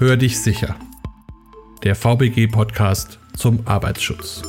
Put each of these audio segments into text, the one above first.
Hör dich sicher. Der VBG-Podcast zum Arbeitsschutz.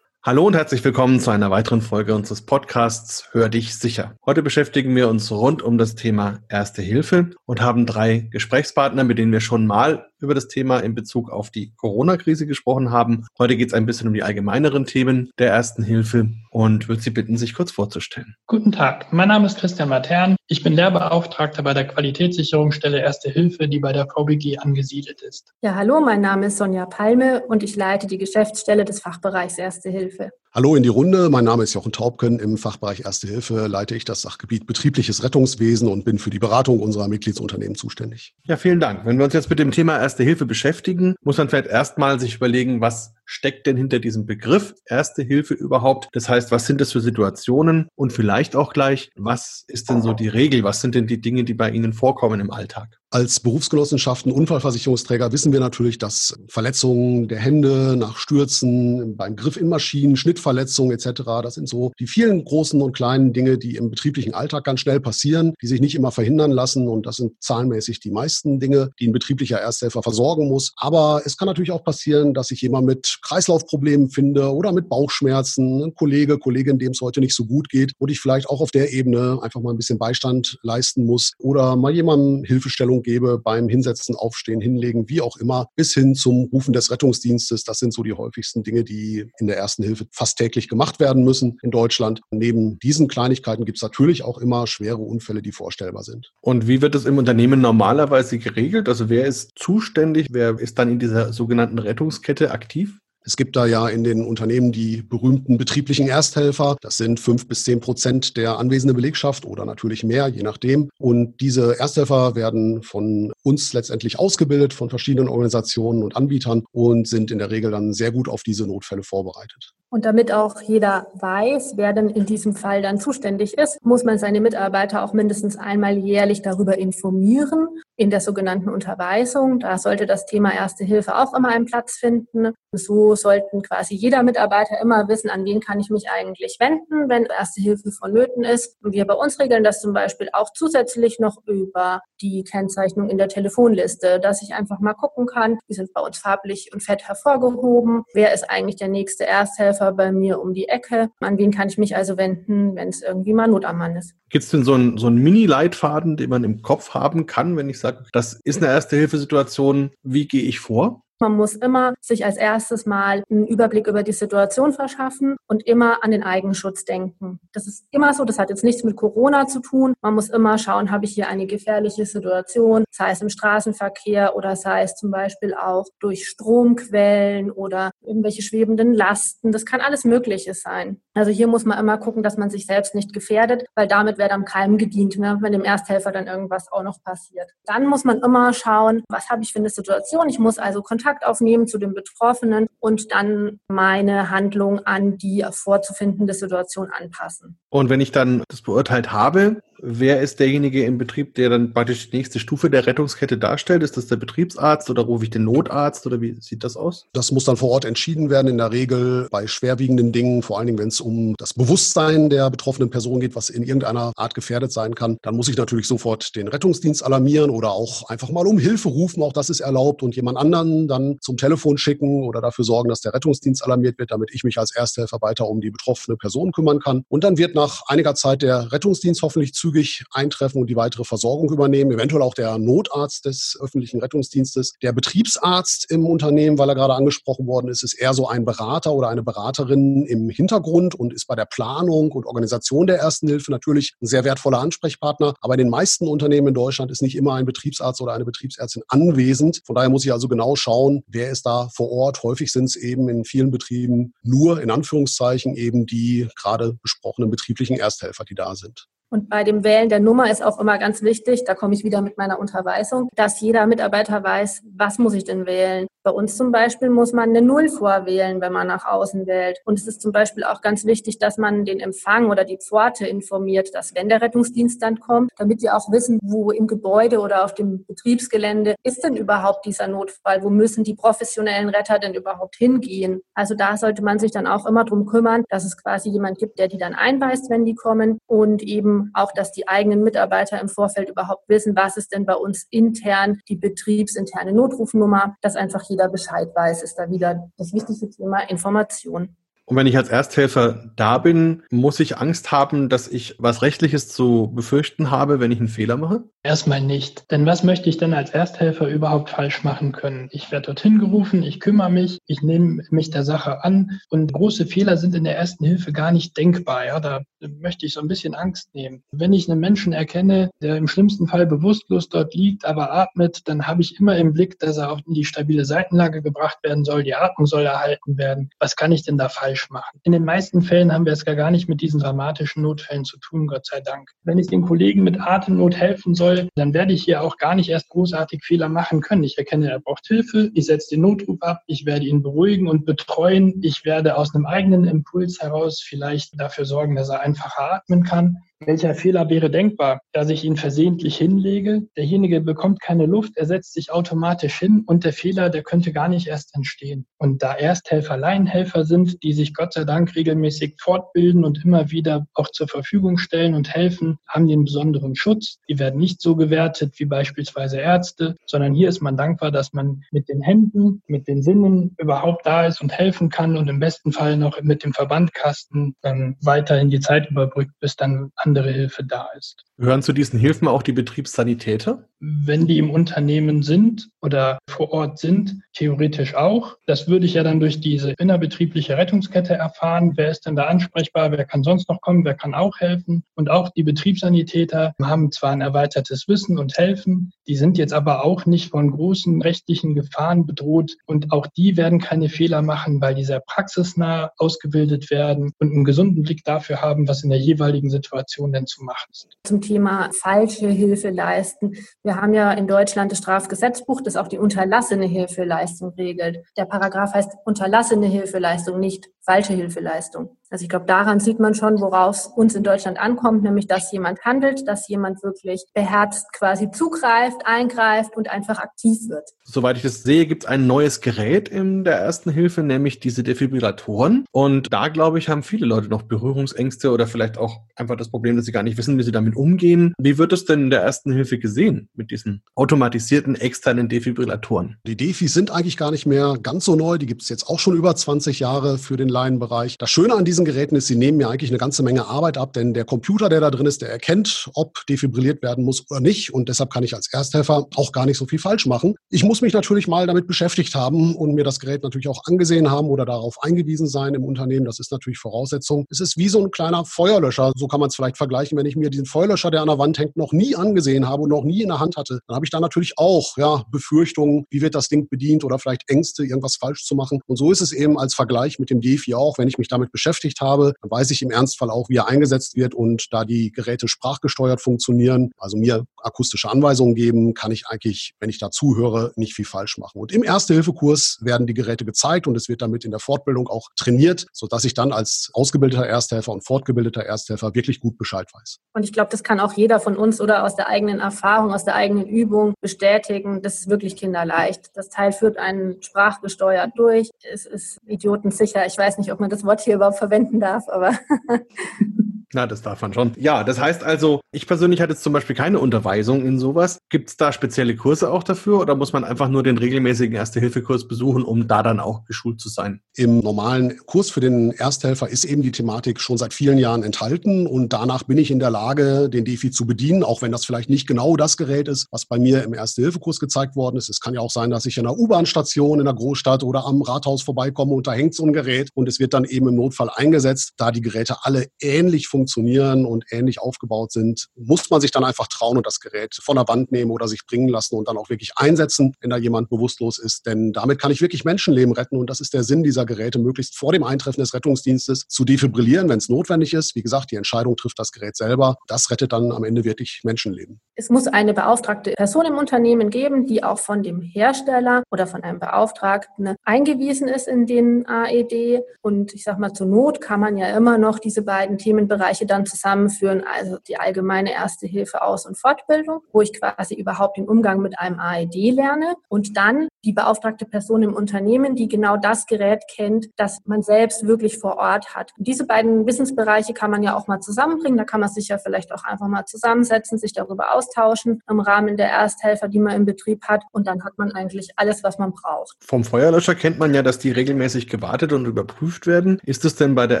Hallo und herzlich willkommen zu einer weiteren Folge unseres Podcasts Hör dich sicher. Heute beschäftigen wir uns rund um das Thema Erste Hilfe und haben drei Gesprächspartner, mit denen wir schon mal über das Thema in Bezug auf die Corona-Krise gesprochen haben. Heute geht es ein bisschen um die allgemeineren Themen der Ersten Hilfe und würde Sie bitten, sich kurz vorzustellen. Guten Tag, mein Name ist Christian Matern. Ich bin Lehrbeauftragter bei der Qualitätssicherungsstelle Erste Hilfe, die bei der VBG angesiedelt ist. Ja, hallo, mein Name ist Sonja Palme und ich leite die Geschäftsstelle des Fachbereichs Erste Hilfe. Hallo in die Runde, mein Name ist Jochen Taubken. Im Fachbereich Erste Hilfe leite ich das Sachgebiet betriebliches Rettungswesen und bin für die Beratung unserer Mitgliedsunternehmen zuständig. Ja, vielen Dank. Wenn wir uns jetzt mit dem Thema Erste Hilfe beschäftigen, muss man vielleicht erstmal sich überlegen, was steckt denn hinter diesem Begriff Erste Hilfe überhaupt? Das heißt, was sind das für Situationen? Und vielleicht auch gleich, was ist denn so die Regel? Was sind denn die Dinge, die bei Ihnen vorkommen im Alltag? Als Berufsgenossenschaften, Unfallversicherungsträger wissen wir natürlich, dass Verletzungen der Hände nach Stürzen, beim Griff in Maschinen, Schnittverletzungen etc., das sind so die vielen großen und kleinen Dinge, die im betrieblichen Alltag ganz schnell passieren, die sich nicht immer verhindern lassen. Und das sind zahlenmäßig die meisten Dinge, die ein betrieblicher Ersthelfer versorgen muss. Aber es kann natürlich auch passieren, dass sich jemand mit Kreislaufproblemen finde oder mit Bauchschmerzen, ein Kollege, Kollegin, dem es heute nicht so gut geht und ich vielleicht auch auf der Ebene einfach mal ein bisschen Beistand leisten muss oder mal jemandem Hilfestellung gebe beim Hinsetzen, Aufstehen, Hinlegen, wie auch immer, bis hin zum Rufen des Rettungsdienstes. Das sind so die häufigsten Dinge, die in der ersten Hilfe fast täglich gemacht werden müssen in Deutschland. Neben diesen Kleinigkeiten gibt es natürlich auch immer schwere Unfälle, die vorstellbar sind. Und wie wird das im Unternehmen normalerweise geregelt? Also wer ist zuständig? Wer ist dann in dieser sogenannten Rettungskette aktiv? Es gibt da ja in den Unternehmen die berühmten betrieblichen Ersthelfer. Das sind fünf bis zehn Prozent der anwesenden Belegschaft oder natürlich mehr, je nachdem. Und diese Ersthelfer werden von uns letztendlich ausgebildet, von verschiedenen Organisationen und Anbietern und sind in der Regel dann sehr gut auf diese Notfälle vorbereitet. Und damit auch jeder weiß, wer denn in diesem Fall dann zuständig ist, muss man seine Mitarbeiter auch mindestens einmal jährlich darüber informieren in der sogenannten Unterweisung. Da sollte das Thema Erste Hilfe auch immer einen Platz finden. So sollten quasi jeder Mitarbeiter immer wissen, an wen kann ich mich eigentlich wenden, wenn Erste Hilfe vonnöten ist. Und wir bei uns regeln das zum Beispiel auch zusätzlich noch über die Kennzeichnung in der Telefonliste, dass ich einfach mal gucken kann, die sind bei uns farblich und fett hervorgehoben, wer ist eigentlich der nächste Ersthelfer Helfer bei mir um die Ecke. An wen kann ich mich also wenden, wenn es irgendwie mal Not am Mann ist? Gibt es denn so einen, so einen Mini-Leitfaden, den man im Kopf haben kann, wenn ich sage, das ist eine Erste-Hilfe-Situation, wie gehe ich vor? Man muss immer sich als erstes mal einen Überblick über die Situation verschaffen und immer an den Eigenschutz denken. Das ist immer so, das hat jetzt nichts mit Corona zu tun. Man muss immer schauen, habe ich hier eine gefährliche Situation, sei es im Straßenverkehr oder sei es zum Beispiel auch durch Stromquellen oder irgendwelche schwebenden Lasten. Das kann alles Mögliche sein. Also hier muss man immer gucken, dass man sich selbst nicht gefährdet, weil damit wäre am Keim gedient, ne, wenn dem Ersthelfer dann irgendwas auch noch passiert. Dann muss man immer schauen, was habe ich für eine Situation. Ich muss also Kontakt aufnehmen zu den Betroffenen und dann meine Handlung an die vorzufindende Situation anpassen. Und wenn ich dann das beurteilt habe, wer ist derjenige im Betrieb, der dann praktisch die nächste Stufe der Rettungskette darstellt? Ist das der Betriebsarzt oder rufe ich den Notarzt oder wie sieht das aus? Das muss dann vor Ort entschieden werden, in der Regel bei schwerwiegenden Dingen, vor allen Dingen, wenn es um das Bewusstsein der betroffenen Person geht, was in irgendeiner Art gefährdet sein kann. Dann muss ich natürlich sofort den Rettungsdienst alarmieren oder auch einfach mal um Hilfe rufen, auch das ist erlaubt und jemand anderen dann zum Telefon schicken oder dafür sorgen, dass der Rettungsdienst alarmiert wird, damit ich mich als Ersthelfer weiter um die betroffene Person kümmern kann. Und dann wird nach einiger Zeit der Rettungsdienst hoffentlich zügig zügig eintreffen und die weitere Versorgung übernehmen, eventuell auch der Notarzt des öffentlichen Rettungsdienstes. Der Betriebsarzt im Unternehmen, weil er gerade angesprochen worden ist, ist eher so ein Berater oder eine Beraterin im Hintergrund und ist bei der Planung und Organisation der Ersten Hilfe natürlich ein sehr wertvoller Ansprechpartner. Aber in den meisten Unternehmen in Deutschland ist nicht immer ein Betriebsarzt oder eine Betriebsärztin anwesend. Von daher muss ich also genau schauen, wer ist da vor Ort. Häufig sind es eben in vielen Betrieben nur in Anführungszeichen eben die gerade besprochenen betrieblichen Ersthelfer, die da sind. Und bei dem Wählen der Nummer ist auch immer ganz wichtig, da komme ich wieder mit meiner Unterweisung, dass jeder Mitarbeiter weiß, was muss ich denn wählen? Bei uns zum Beispiel muss man eine Null vorwählen, wenn man nach außen wählt. Und es ist zum Beispiel auch ganz wichtig, dass man den Empfang oder die Pforte informiert, dass wenn der Rettungsdienst dann kommt, damit wir auch wissen, wo im Gebäude oder auf dem Betriebsgelände ist denn überhaupt dieser Notfall? Wo müssen die professionellen Retter denn überhaupt hingehen? Also da sollte man sich dann auch immer drum kümmern, dass es quasi jemand gibt, der die dann einweist, wenn die kommen und eben auch, dass die eigenen Mitarbeiter im Vorfeld überhaupt wissen, was ist denn bei uns intern die betriebsinterne Notrufnummer, dass einfach jeder Bescheid weiß, ist da wieder das wichtigste Thema Information. Und wenn ich als Ersthelfer da bin, muss ich Angst haben, dass ich was Rechtliches zu befürchten habe, wenn ich einen Fehler mache? Erstmal nicht. Denn was möchte ich denn als Ersthelfer überhaupt falsch machen können? Ich werde dorthin gerufen, ich kümmere mich, ich nehme mich der Sache an und große Fehler sind in der ersten Hilfe gar nicht denkbar. Ja, da möchte ich so ein bisschen Angst nehmen. Wenn ich einen Menschen erkenne, der im schlimmsten Fall bewusstlos dort liegt, aber atmet, dann habe ich immer im Blick, dass er auf die stabile Seitenlage gebracht werden soll, die Atmung soll erhalten werden. Was kann ich denn da falsch falsch machen. In den meisten Fällen haben wir es gar nicht mit diesen dramatischen Notfällen zu tun, Gott sei Dank. Wenn ich den Kollegen mit Atemnot helfen soll, dann werde ich hier auch gar nicht erst großartig Fehler machen können. Ich erkenne, er braucht Hilfe, ich setze den Notruf ab, ich werde ihn beruhigen und betreuen. Ich werde aus einem eigenen Impuls heraus vielleicht dafür sorgen, dass er einfacher atmen kann. Welcher Fehler wäre denkbar, dass ich ihn versehentlich hinlege? Derjenige bekommt keine Luft, er setzt sich automatisch hin und der Fehler, der könnte gar nicht erst entstehen. Und da Ersthelfer Laienhelfer sind, die sich Gott sei Dank regelmäßig fortbilden und immer wieder auch zur Verfügung stellen und helfen, haben einen besonderen Schutz. Die werden nicht so gewertet wie beispielsweise Ärzte, sondern hier ist man dankbar, dass man mit den Händen, mit den Sinnen überhaupt da ist und helfen kann und im besten Fall noch mit dem Verbandkasten dann weiterhin die Zeit überbrückt, bis dann andere Hilfe da ist. Gehören zu diesen Hilfen auch die Betriebssanitäter? Wenn die im Unternehmen sind oder vor Ort sind, theoretisch auch. Das würde ich ja dann durch diese innerbetriebliche Rettungskette erfahren. Wer ist denn da ansprechbar? Wer kann sonst noch kommen? Wer kann auch helfen? Und auch die Betriebssanitäter haben zwar ein erweitertes Wissen und helfen, die sind jetzt aber auch nicht von großen rechtlichen Gefahren bedroht und auch die werden keine Fehler machen, weil die sehr praxisnah ausgebildet werden und einen gesunden Blick dafür haben, was in der jeweiligen Situation denn zu machen ist. Zum Thema falsche Hilfe leisten. Wir haben ja in Deutschland das Strafgesetzbuch, das auch die unterlassene Hilfeleistung regelt. Der Paragraph heißt unterlassene Hilfeleistung, nicht falsche Hilfeleistung. Also ich glaube, daran sieht man schon, worauf es uns in Deutschland ankommt, nämlich dass jemand handelt, dass jemand wirklich beherzt quasi zugreift, eingreift und einfach aktiv wird. Soweit ich das sehe, gibt es ein neues Gerät in der ersten Hilfe, nämlich diese Defibrillatoren. Und da, glaube ich, haben viele Leute noch Berührungsängste oder vielleicht auch einfach das Problem, dass sie gar nicht wissen, wie sie damit umgehen. Wie wird es denn in der ersten Hilfe gesehen mit diesen automatisierten externen Defibrillatoren? Die Defis sind eigentlich gar nicht mehr ganz so neu. Die gibt es jetzt auch schon über 20 Jahre für den Laienbereich. Das Schöne an diesen Geräten ist, sie nehmen mir eigentlich eine ganze Menge Arbeit ab, denn der Computer, der da drin ist, der erkennt, ob defibrilliert werden muss oder nicht. Und deshalb kann ich als Ersthelfer auch gar nicht so viel falsch machen. Ich muss mich natürlich mal damit beschäftigt haben und mir das Gerät natürlich auch angesehen haben oder darauf eingewiesen sein im Unternehmen. Das ist natürlich Voraussetzung. Es ist wie so ein kleiner Feuerlöscher. So kann man es vielleicht vergleichen. Wenn ich mir diesen Feuerlöscher, der an der Wand hängt, noch nie angesehen habe und noch nie in der Hand hatte, dann habe ich da natürlich auch ja, Befürchtungen, wie wird das Ding bedient oder vielleicht Ängste, irgendwas falsch zu machen. Und so ist es eben als Vergleich mit dem DEFI auch. Wenn ich mich damit beschäftigt habe, dann weiß ich im Ernstfall auch, wie er eingesetzt wird. Und da die Geräte sprachgesteuert funktionieren, also mir akustische Anweisungen geben, kann ich eigentlich, wenn ich da zuhöre, nicht viel falsch machen. Und im Erste-Hilfe-Kurs werden die Geräte gezeigt und es wird damit in der Fortbildung auch trainiert, sodass ich dann als ausgebildeter Ersthelfer und fortgebildeter Ersthelfer wirklich gut Bescheid weiß. Und ich glaube, das kann auch jeder von uns oder aus der eigenen Erfahrung, aus der eigenen Übung bestätigen. Das ist wirklich kinderleicht. Das Teil führt einen sprachgesteuert durch. Es ist idiotensicher. Ich weiß nicht, ob man das Wort hier überhaupt verwenden darf, aber Na, das darf man schon. Ja, das heißt also, ich persönlich hatte jetzt zum Beispiel keine Unterweisung in sowas. Gibt es da spezielle Kurse auch dafür oder muss man einfach nur den regelmäßigen Erste-Hilfe-Kurs besuchen, um da dann auch geschult zu sein? Im normalen Kurs für den Ersthelfer ist eben die Thematik schon seit vielen Jahren enthalten und danach bin ich in der Lage, den Defi zu bedienen, auch wenn das vielleicht nicht genau das Gerät ist, was bei mir im Erste-Hilfe-Kurs gezeigt worden ist. Es kann ja auch sein, dass ich in einer U-Bahn-Station in der Großstadt oder am Rathaus vorbeikomme und da hängt so ein Gerät und es wird dann eben im Notfall eingesetzt, da die Geräte alle ähnlich funktionieren funktionieren und ähnlich aufgebaut sind, muss man sich dann einfach trauen und das Gerät von der Wand nehmen oder sich bringen lassen und dann auch wirklich einsetzen, wenn da jemand bewusstlos ist. Denn damit kann ich wirklich Menschenleben retten und das ist der Sinn dieser Geräte, möglichst vor dem Eintreffen des Rettungsdienstes zu defibrillieren, wenn es notwendig ist. Wie gesagt, die Entscheidung trifft das Gerät selber. Das rettet dann am Ende wirklich Menschenleben. Es muss eine beauftragte Person im Unternehmen geben, die auch von dem Hersteller oder von einem Beauftragten eingewiesen ist in den AED. Und ich sage mal, zur Not kann man ja immer noch diese beiden Themenbereiche dann zusammenführen, also die allgemeine Erste Hilfe Aus- und Fortbildung, wo ich quasi überhaupt den Umgang mit einem AED lerne und dann die beauftragte Person im Unternehmen, die genau das Gerät kennt, das man selbst wirklich vor Ort hat. Diese beiden Wissensbereiche kann man ja auch mal zusammenbringen. Da kann man sich ja vielleicht auch einfach mal zusammensetzen, sich darüber austauschen im Rahmen der Ersthelfer, die man im Betrieb hat. Und dann hat man eigentlich alles, was man braucht. Vom Feuerlöscher kennt man ja, dass die regelmäßig gewartet und überprüft werden. Ist es denn bei der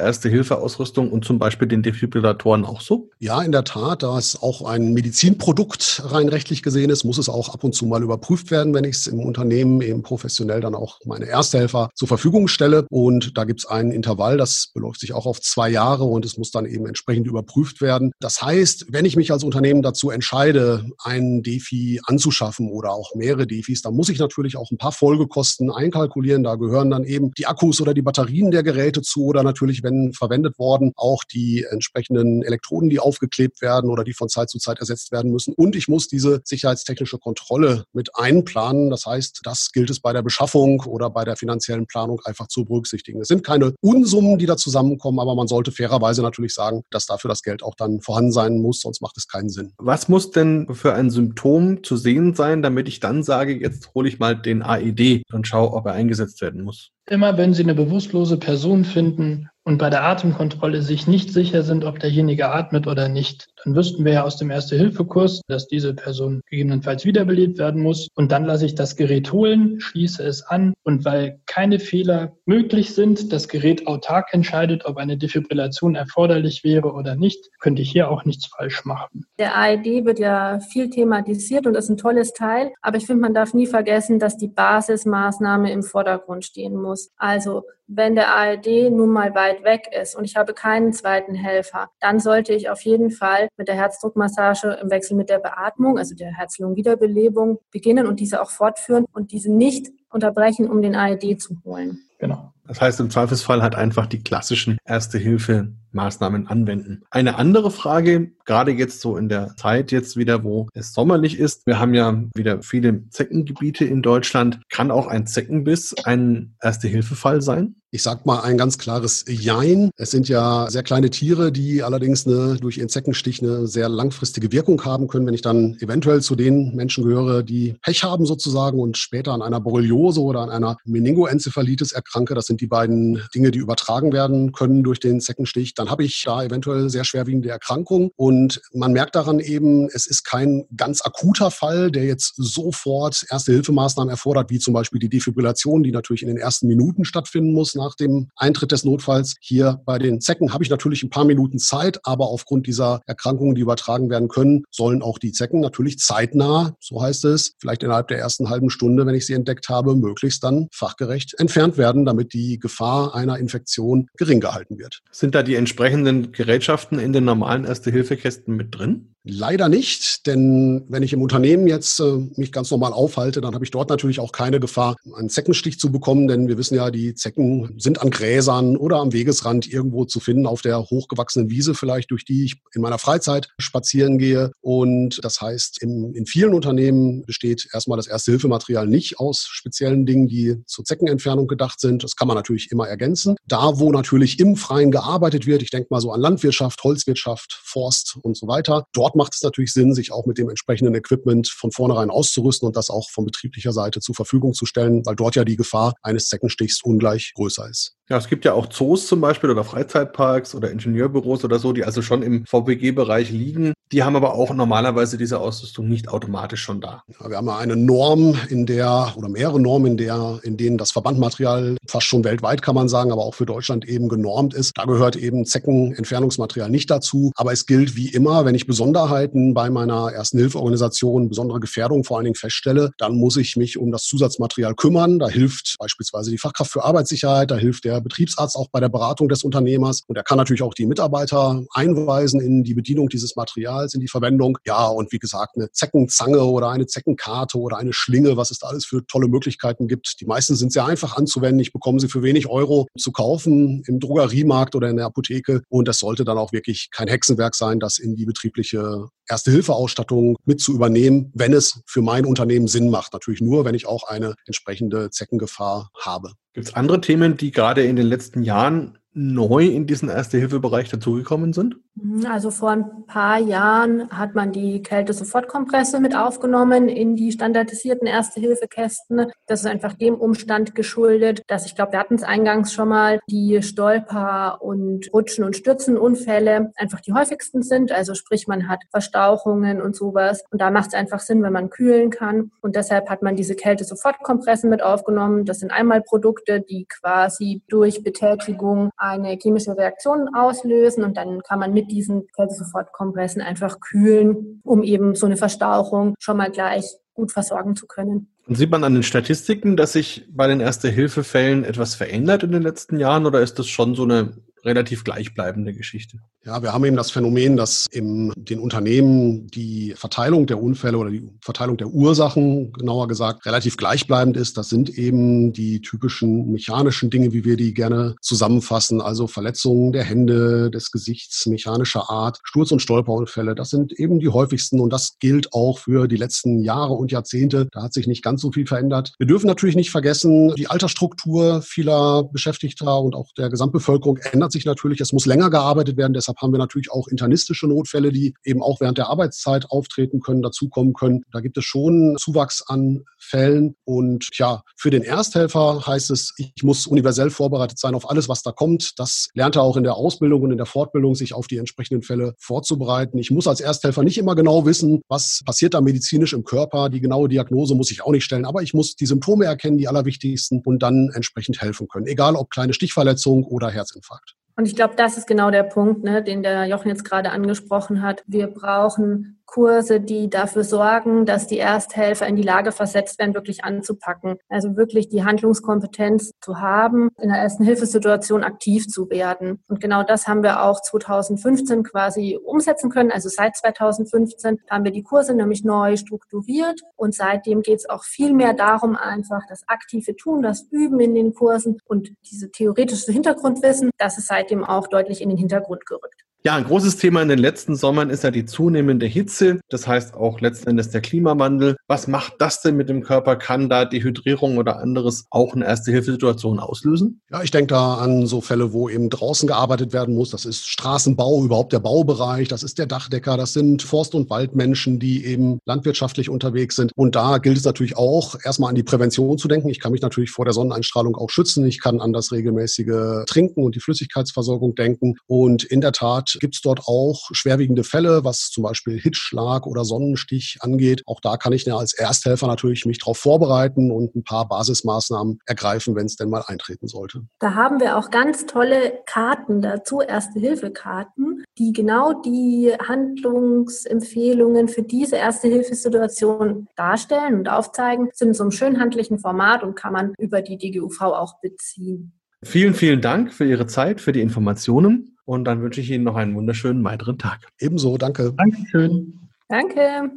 Erste-Hilfe-Ausrüstung und zum Beispiel den Defibrillatoren auch so? Ja, in der Tat. Da es auch ein Medizinprodukt rein rechtlich gesehen ist, muss es auch ab und zu mal überprüft werden, wenn ich es im Unternehmen eben professionell dann auch meine Ersthelfer zur Verfügung stelle. Und da gibt es ein Intervall, das beläuft sich auch auf zwei Jahre und es muss dann eben entsprechend überprüft werden. Das heißt, wenn ich mich als Unternehmen dazu entscheide, einen Defi anzuschaffen oder auch mehrere Defis, dann muss ich natürlich auch ein paar Folgekosten einkalkulieren. Da gehören dann eben die Akkus oder die Batterien der Geräte zu oder natürlich, wenn verwendet worden, auch die entsprechenden Elektroden, die aufgeklebt werden oder die von Zeit zu Zeit ersetzt werden müssen. Und ich muss diese sicherheitstechnische Kontrolle mit einplanen. Das heißt, das gilt es bei der Beschaffung oder bei der finanziellen Planung einfach zu berücksichtigen. Es sind keine Unsummen, die da zusammenkommen, aber man sollte fairerweise natürlich sagen, dass dafür das Geld auch dann vorhanden sein muss, sonst macht es keinen Sinn. Was muss denn für ein Symptom zu sehen sein, damit ich dann sage, jetzt hole ich mal den AED und schaue, ob er eingesetzt werden muss? Immer wenn Sie eine bewusstlose Person finden und bei der Atemkontrolle sich nicht sicher sind, ob derjenige atmet oder nicht, dann wüssten wir ja aus dem Erste-Hilfe-Kurs, dass diese Person gegebenenfalls wiederbelebt werden muss. Und dann lasse ich das Gerät holen, schließe es an und weil keine Fehler möglich sind, das Gerät autark entscheidet, ob eine Defibrillation erforderlich wäre oder nicht, könnte ich hier auch nichts falsch machen. Der AED wird ja viel thematisiert und ist ein tolles Teil, aber ich finde, man darf nie vergessen, dass die Basismaßnahme im Vordergrund stehen muss. Also wenn der ARD nun mal weit weg ist und ich habe keinen zweiten Helfer, dann sollte ich auf jeden Fall mit der Herzdruckmassage im Wechsel mit der Beatmung, also der Herz-Lungen-Wiederbelebung, beginnen und diese auch fortführen und diese nicht unterbrechen, um den ARD zu holen. Genau. Das heißt, im Zweifelsfall hat einfach die klassischen Erste-Hilfe-Maßnahmen anwenden. Eine andere Frage, gerade jetzt so in der Zeit jetzt wieder, wo es sommerlich ist. Wir haben ja wieder viele Zeckengebiete in Deutschland. Kann auch ein Zeckenbiss ein Erste-Hilfe-Fall sein? Ich sag mal ein ganz klares Jein. Es sind ja sehr kleine Tiere, die allerdings eine, durch ihren Zeckenstich eine sehr langfristige Wirkung haben können. Wenn ich dann eventuell zu den Menschen gehöre, die Pech haben sozusagen und später an einer Borreliose oder an einer Meningoenzephalitis erkranke, das sind die beiden Dinge, die übertragen werden können durch den Zeckenstich, dann habe ich da eventuell sehr schwerwiegende Erkrankungen. Und man merkt daran eben, es ist kein ganz akuter Fall, der jetzt sofort Erste-Hilfemaßnahmen erfordert, wie zum Beispiel die Defibrillation, die natürlich in den ersten Minuten stattfinden muss nach dem Eintritt des Notfalls. Hier bei den Zecken habe ich natürlich ein paar Minuten Zeit, aber aufgrund dieser Erkrankungen, die übertragen werden können, sollen auch die Zecken natürlich zeitnah, so heißt es, vielleicht innerhalb der ersten halben Stunde, wenn ich sie entdeckt habe, möglichst dann fachgerecht entfernt werden, damit die Gefahr einer Infektion gering gehalten wird. Sind da die entsprechenden Gerätschaften in den normalen Erste-Hilfe-Kästen mit drin? Leider nicht, denn wenn ich im Unternehmen jetzt äh, mich ganz normal aufhalte, dann habe ich dort natürlich auch keine Gefahr, einen Zeckenstich zu bekommen, denn wir wissen ja, die Zecken sind an Gräsern oder am Wegesrand irgendwo zu finden, auf der hochgewachsenen Wiese vielleicht, durch die ich in meiner Freizeit spazieren gehe. Und das heißt, in, in vielen Unternehmen besteht erstmal das Erste-Hilfematerial nicht aus speziellen Dingen, die zur Zeckenentfernung gedacht sind. Das kann man natürlich immer ergänzen. Da, wo natürlich im Freien gearbeitet wird, ich denke mal so an Landwirtschaft, Holzwirtschaft, Forst und so weiter, dort macht es natürlich Sinn, sich auch mit dem entsprechenden Equipment von vornherein auszurüsten und das auch von betrieblicher Seite zur Verfügung zu stellen, weil dort ja die Gefahr eines Zeckenstichs ungleich größer ist. Ja, es gibt ja auch Zoos zum Beispiel oder Freizeitparks oder Ingenieurbüros oder so, die also schon im VPG-Bereich liegen. Die haben aber auch normalerweise diese Ausrüstung nicht automatisch schon da. Ja, wir haben ja eine Norm, in der, oder mehrere Normen, in der, in denen das Verbandmaterial fast schon weltweit, kann man sagen, aber auch für Deutschland eben genormt ist. Da gehört eben Zeckenentfernungsmaterial nicht dazu. Aber es gilt wie immer, wenn ich Besonderheiten bei meiner ersten Hilfeorganisation, besondere Gefährdungen vor allen Dingen feststelle, dann muss ich mich um das Zusatzmaterial kümmern. Da hilft beispielsweise die Fachkraft für Arbeitssicherheit, da hilft der Betriebsarzt auch bei der Beratung des Unternehmers und er kann natürlich auch die Mitarbeiter einweisen in die Bedienung dieses Materials, in die Verwendung. Ja, und wie gesagt, eine Zeckenzange oder eine Zeckenkarte oder eine Schlinge, was es da alles für tolle Möglichkeiten gibt. Die meisten sind sehr einfach anzuwenden. Ich bekomme sie für wenig Euro zu kaufen im Drogeriemarkt oder in der Apotheke und das sollte dann auch wirklich kein Hexenwerk sein, das in die betriebliche Erste-Hilfe-Ausstattung mit zu übernehmen, wenn es für mein Unternehmen Sinn macht. Natürlich nur, wenn ich auch eine entsprechende Zeckengefahr habe. Gibt es andere Themen, die gerade in den letzten Jahren neu in diesen Erste-Hilfe-Bereich dazugekommen sind? Mhm, also vor ein paar Jahren hat man die Kälte-Sofortkompresse mit aufgenommen in die standardisierten Erste-Hilfe-Kästen. Das ist einfach dem Umstand geschuldet, dass ich glaube, wir hatten es eingangs schon mal, die Stolper- und Rutschen- und Stürzenunfälle einfach die häufigsten sind. Also sprich, man hat Verstauchungen und sowas. Und da macht es einfach Sinn, wenn man kühlen kann. Und deshalb hat man diese Kälte-Sofortkompressen mit aufgenommen. Das sind einmal Produkte, die quasi durch Betätigung eine chemische Reaktion auslösen und dann kann man mit diesen Kältesofortkompressen einfach kühlen, um eben so eine Verstauchung schon mal gleich gut versorgen zu können. Und sieht man an den Statistiken, dass sich bei den Erste-Hilfe-Fällen etwas verändert in den letzten Jahren oder ist das schon so eine relativ gleichbleibende Geschichte. Ja, wir haben eben das Phänomen, dass in den Unternehmen die Verteilung der Unfälle oder die Verteilung der Ursachen, genauer gesagt, relativ gleichbleibend ist. Das sind eben die typischen mechanischen Dinge, wie wir die gerne zusammenfassen, also Verletzungen der Hände, des Gesichts, mechanischer Art, Sturz- und Stolperunfälle. Das sind eben die häufigsten und das gilt auch für die letzten Jahre und Jahrzehnte. Da hat sich nicht ganz so viel verändert. Wir dürfen natürlich nicht vergessen, die Altersstruktur vieler Beschäftigter und auch der Gesamtbevölkerung ändert sich natürlich. Es muss länger gearbeitet werden. Deshalb haben wir natürlich auch internistische Notfälle, die eben auch während der Arbeitszeit auftreten können, dazukommen können. Da gibt es schon Zuwachs an Fällen. Und ja, für den Ersthelfer heißt es, ich muss universell vorbereitet sein auf alles, was da kommt. Das lernt er auch in der Ausbildung und in der Fortbildung, sich auf die entsprechenden Fälle vorzubereiten. Ich muss als Ersthelfer nicht immer genau wissen, was passiert da medizinisch im Körper. Die genaue Diagnose muss ich auch nicht stellen, aber ich muss die Symptome erkennen, die allerwichtigsten, und dann entsprechend helfen können. Egal ob kleine Stichverletzung oder Herzinfarkt. Und ich glaube, das ist genau der Punkt, ne, den der Jochen jetzt gerade angesprochen hat. Wir brauchen Kurse, die dafür sorgen, dass die Ersthelfer in die Lage versetzt werden, wirklich anzupacken. Also wirklich die Handlungskompetenz zu haben, in der ersten Hilfesituation aktiv zu werden. Und genau das haben wir auch 2015 quasi umsetzen können. Also seit 2015 haben wir die Kurse nämlich neu strukturiert und seitdem geht es auch viel mehr darum, einfach das aktive Tun, das Üben in den Kursen und diese theoretische Hintergrundwissen, das ist seitdem auch deutlich in den Hintergrund gerückt. Ja, ein großes Thema in den letzten Sommern ist ja die zunehmende Hitze. Das heißt auch letzten Endes der Klimawandel. Was macht das denn mit dem Körper? Kann da Dehydrierung oder anderes auch eine Erste-Hilfe-Situation auslösen? Ja, ich denke da an so Fälle, wo eben draußen gearbeitet werden muss. Das ist Straßenbau, überhaupt der Baubereich. Das ist der Dachdecker. Das sind Forst- und Waldmenschen, die eben landwirtschaftlich unterwegs sind. Und da gilt es natürlich auch, erstmal an die Prävention zu denken. Ich kann mich natürlich vor der Sonneneinstrahlung auch schützen. Ich kann an das regelmäßige Trinken und die Flüssigkeitsversorgung denken. Und in der Tat gibt es dort auch schwerwiegende Fälle, was zum Beispiel Hitzschlag oder Sonnenstich angeht. Auch da kann ich ja als Ersthelfer natürlich mich darauf vorbereiten und ein paar Basismaßnahmen ergreifen, wenn es denn mal eintreten sollte. Da haben wir auch ganz tolle Karten dazu, Erste-Hilfe-Karten, die genau die Handlungsempfehlungen für diese Erste-Hilfe-Situation darstellen und aufzeigen, sind in so einem schön handlichen Format und kann man über die DGUV auch beziehen. Vielen, vielen Dank für Ihre Zeit, für die Informationen. Und dann wünsche ich Ihnen noch einen wunderschönen weiteren Tag. Ebenso, danke. Dankeschön. Danke.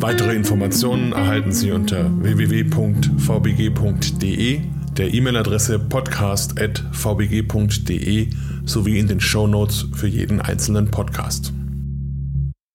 Weitere Informationen erhalten Sie unter www.vbg.de, der E-Mail-Adresse podcast.vbg.de sowie in den Show Notes für jeden einzelnen Podcast.